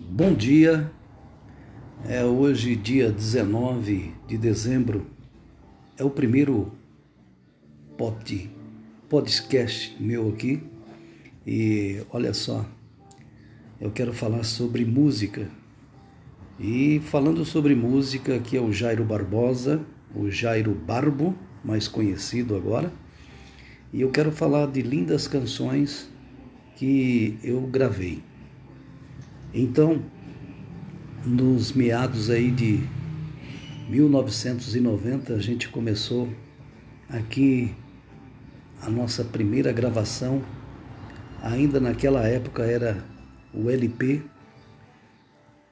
Bom dia, é hoje dia 19 de dezembro, é o primeiro pod, podcast meu aqui. E olha só, eu quero falar sobre música. E falando sobre música aqui é o Jairo Barbosa, o Jairo Barbo, mais conhecido agora, e eu quero falar de lindas canções que eu gravei. Então, nos meados aí de 1990, a gente começou aqui a nossa primeira gravação. Ainda naquela época era o LP.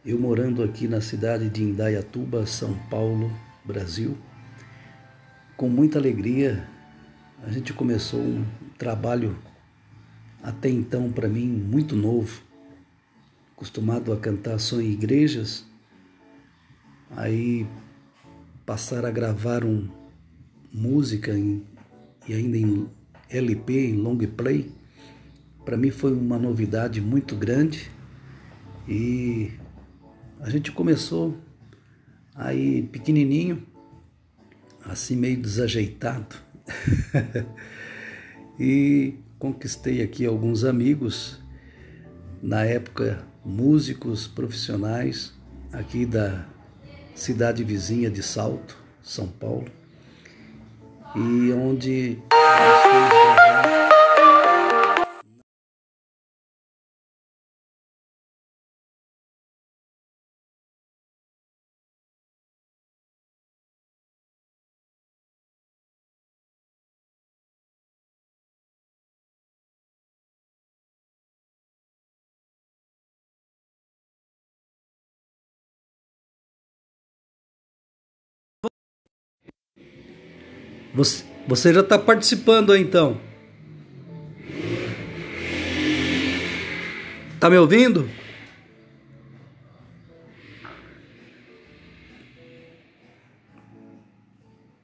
Eu morando aqui na cidade de Indaiatuba, São Paulo, Brasil. Com muita alegria, a gente começou um trabalho até então para mim muito novo acostumado a cantar só em igrejas, aí passar a gravar um música em, e ainda em LP, em long play, para mim foi uma novidade muito grande e a gente começou aí pequenininho, assim meio desajeitado. e conquistei aqui alguns amigos na época músicos profissionais aqui da cidade vizinha de Salto, São Paulo, e onde Você, você já está participando aí, então? Tá me ouvindo?